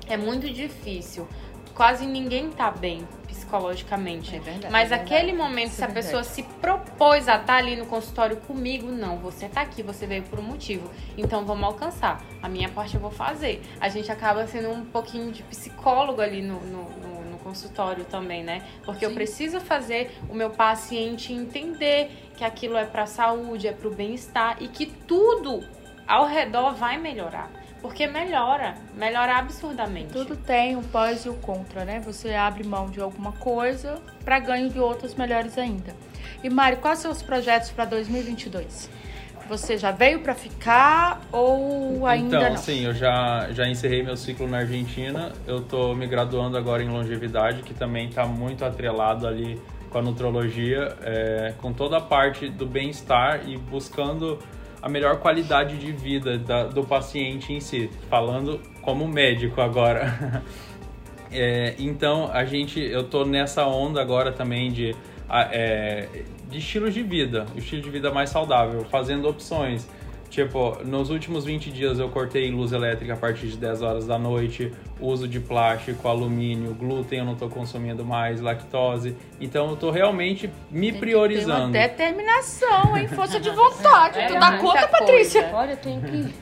é muito difícil. Quase ninguém tá bem psicologicamente. É verdade, Mas é aquele momento, Isso se a é pessoa se propôs a estar tá ali no consultório comigo, não, você tá aqui, você veio por um motivo. Então vamos alcançar. A minha parte eu vou fazer. A gente acaba sendo um pouquinho de psicólogo ali no, no, no, no consultório também, né? Porque Sim. eu preciso fazer o meu paciente entender que aquilo é para saúde, é para o bem-estar e que tudo ao redor vai melhorar. Porque melhora, melhora absurdamente. Tudo tem o pós e o contra, né? Você abre mão de alguma coisa para ganho de outras melhores ainda. E Mari, quais são os projetos para 2022? Você já veio para ficar ou ainda então, não? sim, eu já, já encerrei meu ciclo na Argentina. Eu tô me graduando agora em longevidade, que também está muito atrelado ali com a nutrologia, é, com toda a parte do bem-estar e buscando a melhor qualidade de vida da, do paciente em si, falando como médico agora. [LAUGHS] é, então a gente, eu tô nessa onda agora também de, é, de estilos de vida, estilo de vida mais saudável, fazendo opções. Tipo, nos últimos 20 dias eu cortei luz elétrica a partir de 10 horas da noite, uso de plástico, alumínio, glúten eu não estou consumindo mais, lactose. Então eu estou realmente me tem priorizando. Que ter uma determinação, hein? Força de vontade. É, tu dá conta, coisa. Patrícia? Olha, eu tenho que.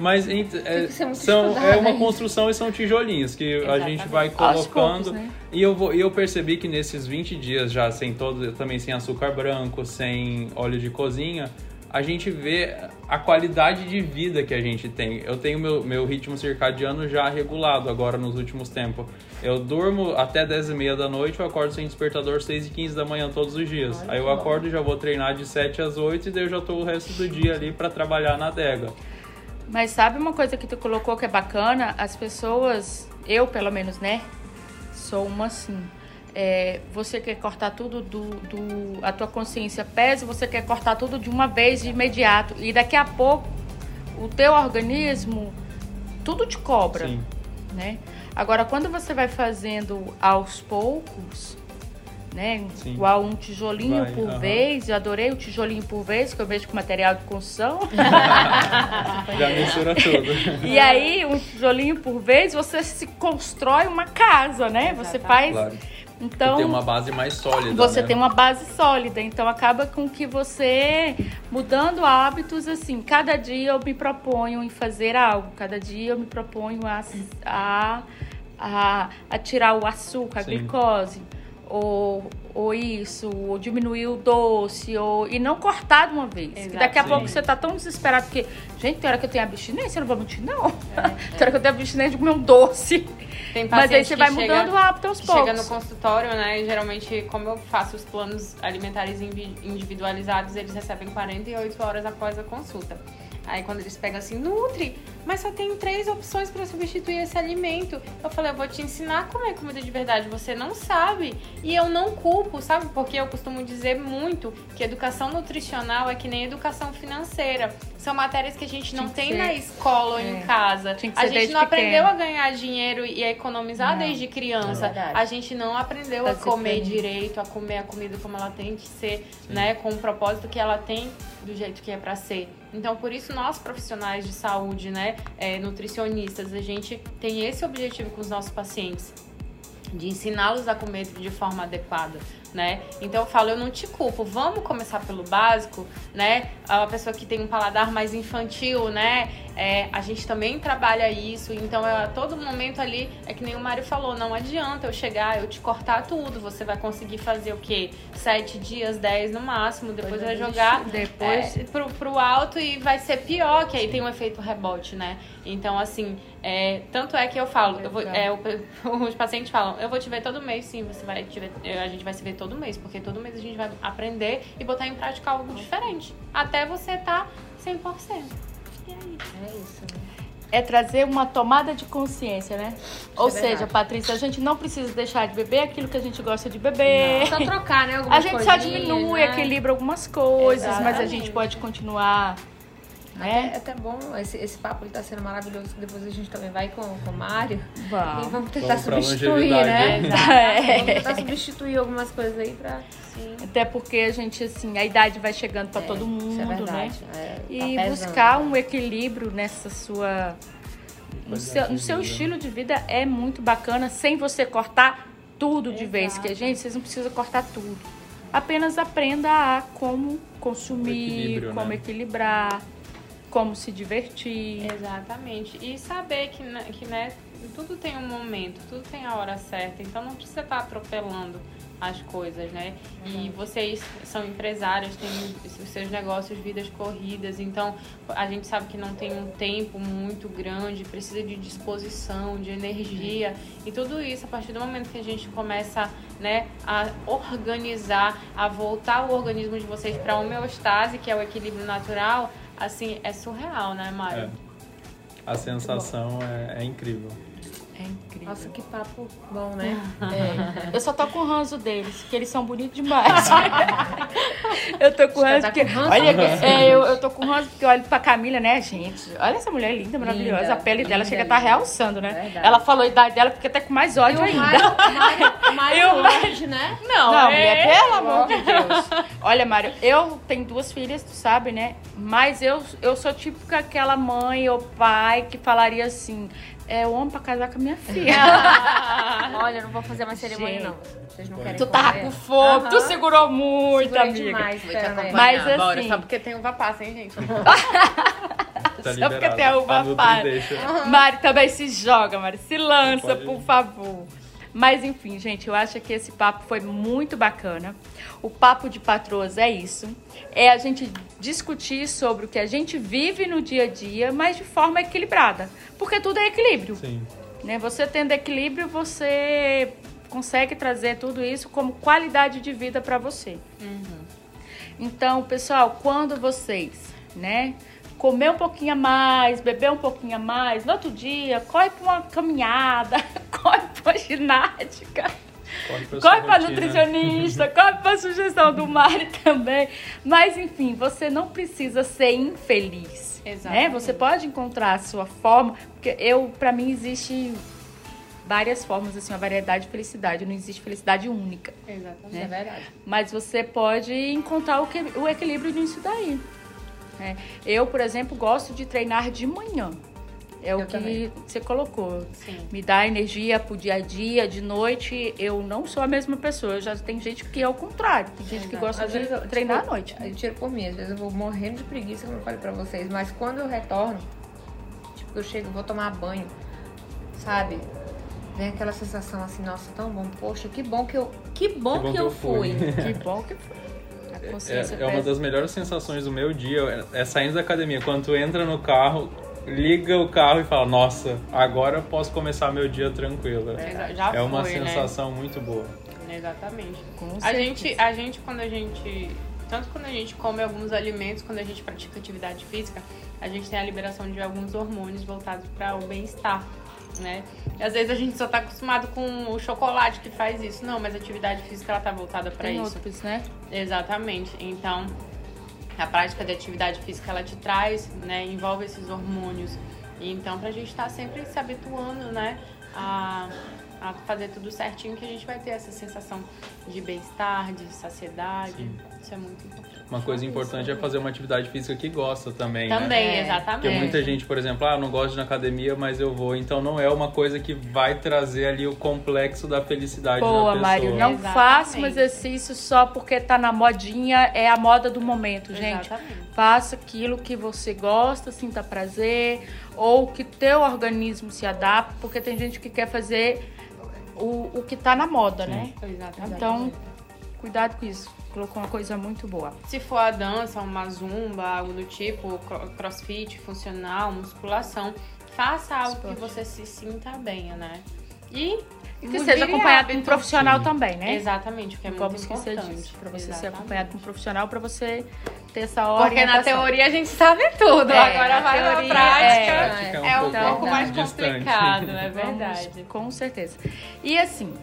Mas é, são, é uma construção e são tijolinhos que Exatamente. a gente vai colocando. Poucos, né? E eu, vou, eu percebi que nesses 20 dias já sem todo, também sem açúcar branco, sem óleo de cozinha a gente vê a qualidade de vida que a gente tem. Eu tenho meu, meu ritmo circadiano já regulado agora nos últimos tempos. Eu durmo até 10 e meia da noite, eu acordo sem despertador 6 e 15 da manhã todos os dias. Aí eu acordo e já vou treinar de 7 às 8 e daí eu já tô o resto do dia ali para trabalhar na adega. Mas sabe uma coisa que tu colocou que é bacana? As pessoas, eu pelo menos, né? Sou uma assim é, você quer cortar tudo do, do, a tua consciência pesa, você quer cortar tudo de uma vez, de imediato, e daqui a pouco o teu organismo tudo te cobra, Sim. né? Agora, quando você vai fazendo aos poucos, né? Sim. Igual um tijolinho vai, por uh -huh. vez, eu adorei o tijolinho por vez, que eu vejo com material de construção. [LAUGHS] Já mistura tudo. E aí, um tijolinho por vez, você se constrói uma casa, né? Você faz... Claro então, tem uma base mais sólida. Você né? tem uma base sólida, então acaba com que você mudando hábitos assim. Cada dia eu me proponho em fazer algo, cada dia eu me proponho a, a, a, a tirar o açúcar, a Sim. glicose ou, ou isso, ou diminuir o doce, ou, e não cortar de uma vez. Exato, daqui a sim. pouco você tá tão desesperado, porque, gente, tem hora que eu tenho abstinência, eu não vou mentir, não. É, é. [LAUGHS] tem hora que eu tenho abstinência de comer um doce. Mas aí você vai chega, mudando o hábito aos poucos. Chega no consultório, né? Geralmente, como eu faço os planos alimentares individualizados, eles recebem 48 horas após a consulta. Aí quando eles pegam assim, Nutri, mas só tem três opções para substituir esse alimento. Eu falei, eu vou te ensinar a comer comida de verdade. Você não sabe. E eu não culpo, sabe? Porque eu costumo dizer muito que educação nutricional é que nem educação financeira. São matérias que a gente não tem na escola ou é. em casa. A gente não aprendeu a ganhar dinheiro e a economizar não. desde criança. É a gente não aprendeu a comer direito, a comer a comida como ela tem que ser, Sim. né? Com o propósito que ela tem do jeito que é para ser. Então, por isso, nós profissionais de saúde, né, é, nutricionistas, a gente tem esse objetivo com os nossos pacientes, de ensiná-los a comer de forma adequada né? Então eu falo, eu não te culpo, vamos começar pelo básico, né? A pessoa que tem um paladar mais infantil, né? É, a gente também trabalha isso, então é, a todo momento ali, é que nem o Mário falou, não adianta eu chegar, eu te cortar tudo, você vai conseguir fazer o quê? Sete dias, dez no máximo, depois vai jogar depois... É, pro, pro alto e vai ser pior, que aí tem um efeito rebote, né? Então, assim, é, tanto é que eu falo, eu vou, é, [LAUGHS] os pacientes falam, eu vou te ver todo mês, sim, você vai te ver, a gente vai se ver todo mês, porque todo mês a gente vai aprender e botar em prática algo diferente. Até você tá 100%. E aí? É isso, né? É trazer uma tomada de consciência, né? Isso Ou é seja, Patrícia, a gente não precisa deixar de beber aquilo que a gente gosta de beber. Não, só trocar, né? [LAUGHS] Algumas a gente só diminui, né? equilibra algumas coisas, Exatamente. mas a gente pode continuar né? É até bom, esse, esse papo está sendo maravilhoso, que depois a gente também vai com, com o Mário. Vamos. E vamos tentar vamos substituir, né? Exato. [LAUGHS] É. Vamos tentar substituir algumas coisas aí pra. Sim. Até porque a gente, assim, a idade vai chegando para é, todo é mundo, é né? É, tá e pesando, buscar um equilíbrio nessa sua. No seu, no seu estilo de vida é muito bacana, sem você cortar tudo de Exato. vez. Que a gente, vocês não precisam cortar tudo. Apenas aprenda a como consumir, como né? equilibrar como se divertir. Exatamente. E saber que, né, que né, tudo tem um momento, tudo tem a hora certa. Então não precisa estar atropelando as coisas, né? Uhum. E vocês são empresários, têm os seus negócios, vidas corridas, então a gente sabe que não tem um tempo muito grande, precisa de disposição, de energia e tudo isso a partir do momento que a gente começa, né, a organizar, a voltar o organismo de vocês para a homeostase, que é o equilíbrio natural, assim, é surreal, né, Mário? É. A sensação é, é incrível. É incrível. Nossa, que papo bom, né? É. Eu só tô com o ranço deles, que eles são bonitos demais. [LAUGHS] eu tô com ranço tá porque. Com olha, é, eu, eu tô com ranço porque olho pra Camila, né, gente? Olha essa mulher linda, maravilhosa. Linda, a pele dela linda, chega a estar tá realçando, né? Verdade. Ela falou a idade dela porque até com mais ódio ainda. Mário, Mário eu, né? Não, não é... pelo amor de Deus. Olha, Mário, eu tenho duas filhas, tu sabe, né? Mas eu, eu sou típica aquela mãe ou pai que falaria assim: é o homem pra casar com a minha filha. [LAUGHS] [LAUGHS] Olha, eu não vou fazer mais cerimônia, não. Vocês não querem Tu tava com fome, tu segurou muito, Segurei amiga. demais, vou te acompanhar. Mas assim... Bora, só porque tem uva passa, hein, gente? [LAUGHS] Tá só porque tem uva passa. Mari também se joga, Mari. Se lança, por favor. Mas enfim, gente, eu acho que esse papo foi muito bacana. O papo de patroas é isso. É a gente discutir sobre o que a gente vive no dia a dia, mas de forma equilibrada. Porque tudo é equilíbrio. Sim. Né? Você tendo equilíbrio, você consegue trazer tudo isso como qualidade de vida para você. Uhum. Então, pessoal, quando vocês, né, comer um pouquinho a mais, beber um pouquinho a mais, no outro dia, corre para uma caminhada, [LAUGHS] corre para ginástica. Corre para nutricionista, [LAUGHS] corre para sugestão do Mari [LAUGHS] também. Mas enfim, você não precisa ser infeliz. Né? Você pode encontrar a sua forma, porque eu, para mim, existe várias formas, assim, uma variedade de felicidade. Não existe felicidade única. Exatamente. Né? É verdade. Mas você pode encontrar o, que, o equilíbrio nisso daí. Né? Eu, por exemplo, gosto de treinar de manhã. É eu o que também. você colocou. Sim. Me dá energia pro dia a dia, de noite eu não sou a mesma pessoa. Eu já tem gente que é o contrário. Tem gente que gosta às de eu, treinar tipo, à noite. Eu tiro por mim, às vezes eu vou morrendo de preguiça, como eu falei pra vocês. Mas quando eu retorno, tipo, eu chego, vou tomar banho, sabe? Vem aquela sensação assim, nossa, tão bom. Poxa, que bom que eu. Que bom que, bom que, que eu fui. fui. que bom que fui. É, é, uma das melhores sensações do meu dia, é, saindo da academia. Quando tu entra no carro, liga o carro e fala, nossa, agora eu posso começar meu dia tranquilo. É, já é uma foi, sensação né? muito boa. Exatamente. a gente, a gente, quando a gente tanto quando a gente come alguns alimentos, quando a gente pratica atividade física, a gente tem a liberação de alguns hormônios voltados para o bem-estar. Né? E às vezes a gente só tá acostumado com o chocolate que faz isso. Não, mas a atividade física ela tá voltada para Tem isso. outros, né? Exatamente. Então, a prática de atividade física ela te traz, né, envolve esses hormônios. E então, pra gente estar sempre se habituando, né, a, a fazer tudo certinho, que a gente vai ter essa sensação de bem-estar, de saciedade. Isso é muito importante. Uma coisa importante é fazer uma atividade física que gosta também, né? Também, É. exatamente. Porque muita gente, por exemplo, ah, não gosto de na academia, mas eu vou. Então não é uma coisa que vai trazer ali o complexo da felicidade Boa, da pessoa. Mário. Não Exatamente. faça um exercício só porque tá na modinha, é a moda do momento, gente. Exatamente. Faça aquilo que você gosta, sinta prazer, ou que teu organismo se adapte, porque tem gente que quer fazer o, o que tá na moda, né? Exatamente. Então, cuidado com isso. Colocou uma coisa muito boa. Se for a dança, uma zumba, algo do tipo, cro- crossfit, funcional, musculação, faça algo Esporte. que você se sinta bem, né? E, E que seja acompanhado de um hábito. profissional Sim. também, né? Exatamente, o que é Não muito vamos esquecer importante. disso. Pra você ser Exatamente. acompanhado de um profissional, pra você ter essa Porque na teoria a gente sabe tudo, É, agora na vai teoria, na prática. é. Prática É um Então, pouco mais distante. complicado, é Vamos, verdade. com certeza. E assim,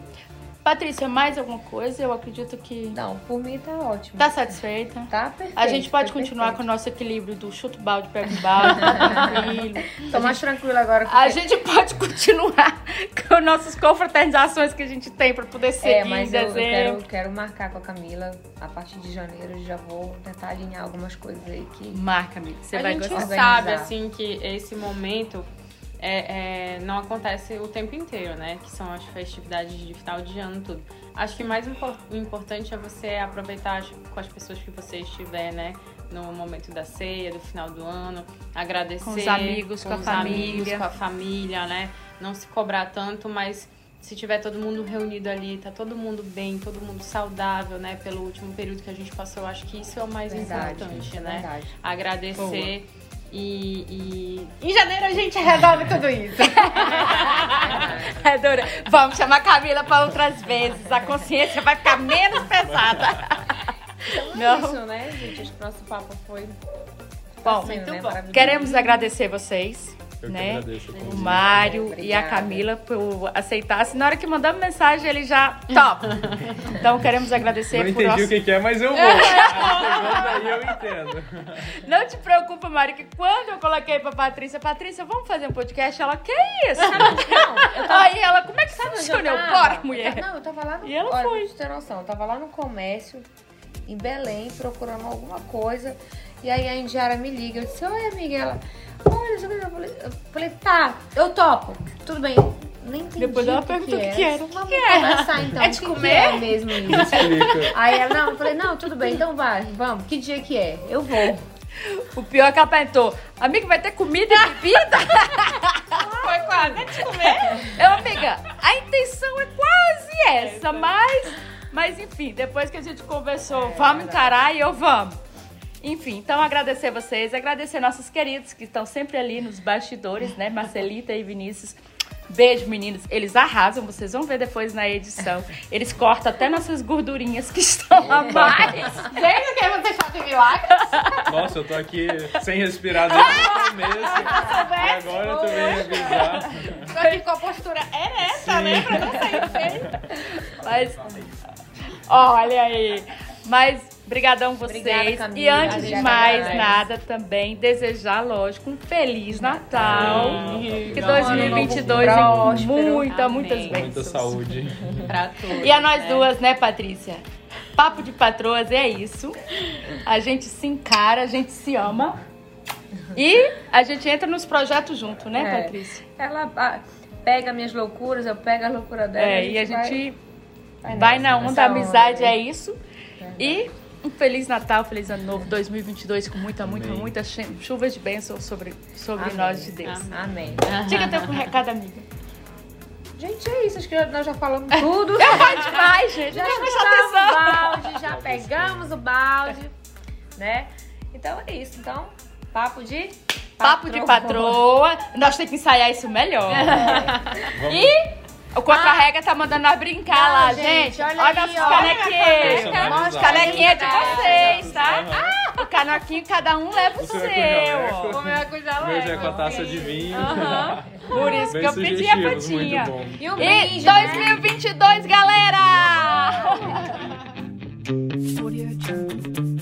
Patrícia, mais alguma coisa? Eu acredito que Não, por mim tá ótimo. tá satisfeita. Tá perfeito. A gente pode continuar com o perfeito. nosso equilíbrio do chuto balde, pega o balde, [LAUGHS] tranquilo. Tô mais tranquila agora. A porque- gente pode continuar [LAUGHS] com nossas confraternizações que a gente tem pra poder seguir É, mas em eu, eu quero, quero marcar com a Camila a partir de janeiro. Já vou tentar alinhar algumas coisas aí que. Marca, amiga. Você a vai gente gostar. Organizar. sabe, assim, que esse momento é, é, não acontece o tempo inteiro, né? Que são as festividades de final de ano tudo. Acho que mais impor- importante é você aproveitar as- com as pessoas que você estiver, né? No momento da ceia, do final do ano, agradecer. Com os amigos, com a os família. amigos, com a família, né? Não se cobrar tanto, mas se tiver todo mundo reunido ali, tá todo mundo bem, todo mundo saudável, né? Pelo último período que a gente passou, eu acho que isso é o mais Verdade, importante, né? Verdade. agradecer e, e em janeiro a gente resolve tudo isso. [LAUGHS] É, Dora, Vamos chamar a Camila pra outras vezes. A consciência vai ficar menos pesada. Então é Não. isso, né, gente? Acho que o nosso papo foi. Bom, sendo, muito né, bom. Queremos agradecer vocês. Eu que né? agradeço. o. Mário e a Obrigada. Camila por aceitar. Se na hora que mandamos mensagem, ele já. Top! [LAUGHS] Então queremos agradecer Não por entendi nosso... o que, que é, mas eu vou. [LAUGHS] A segunda aí eu entendo. Não te preocupa, Mário, que quando eu coloquei pra Patrícia, Patrícia, vamos fazer um podcast? Ela, que isso? Aí ela, como é que Eu, tava? bora, mulher. Não, eu tava lá no. E ela olha, foi. Pra você ter noção, eu tava lá no comércio, em Belém, procurando alguma coisa. E aí a Indiara me liga. Eu disse, oi, amiga. Ela, olha, isso aqui", eu falei, eu falei, tá, eu topo. Tudo bem. Nem entendi Depois ela perguntou o que era. era. O que Vamos que era? conversar então. É de que comer? é mesmo isso? Aí ela, não, eu falei, não, tudo bem, então vai, vamos. Que dia que é? Eu vou. O pior é que ela perguntou, amiga, vai ter comida e bebida? [LAUGHS] Foi quase de comer. Eu, amiga, a intenção é quase essa, mas, mas enfim, depois que a gente conversou, vamos encarar e eu vamos. Enfim, então agradecer vocês, agradecer nossos queridos que estão sempre ali nos bastidores, né? Marcelita e Vinícius. Beijo, meninos. Eles arrasam, vocês vão ver depois na edição. Eles cortam até nossas gordurinhas que estão a mais. Gente, que vocês fazem milagres? Nossa, eu tô aqui sem respirar desde o começo. E agora tu vem avisar. Tô aqui com a postura ereta, né? Pra não sair feio. Mas, olha aí. Mas, brigadão vocês. Obrigada, Camila. e antes A de gente mais agradece. nada, também desejar, lógico, um Feliz Natal. Sim. Que Um ano 2022 novo venha com próspero. muita, Amém. muitas Muita bênçãos. saúde. [LAUGHS] Pra tudo. E a nós né? duas, né, Patrícia? Papo de patroas é isso. A gente se encara, a gente se ama. E a gente entra nos projetos junto, né, É. Patrícia? Ela ah, pega minhas loucuras, eu pego a loucura dela. É, e a vai- gente vai vai nessa, na onda amizade, onda é isso. E um Feliz Natal, Feliz Ano Novo 2022 com muita, muita, Amém. muita chu- chuvas de bênção sobre, sobre Amém. nós de Deus. Amém. Diga teu recado, amiga. Gente, é isso. Acho que nós já falamos [LAUGHS] tudo. Vai demais, gente. já Já chutamos o atenção. balde, já pegamos o balde, né? Então é isso. Então, papo de... Papo de patroa. Nós temos que ensaiar isso melhor. Vamos, E O Contra-Rega tá mandando nós brincar Não, lá, gente, gente. olha Olha. Os canequinhos é de vocês, tá? Aham. O canequinho, cada um leva o O seu. seu é com O meu é com O meu já é com a taça de vinho. Aham. Por isso Bem que eu pedi a bom. E um E brinde, né? 2022, galera! [LAUGHS]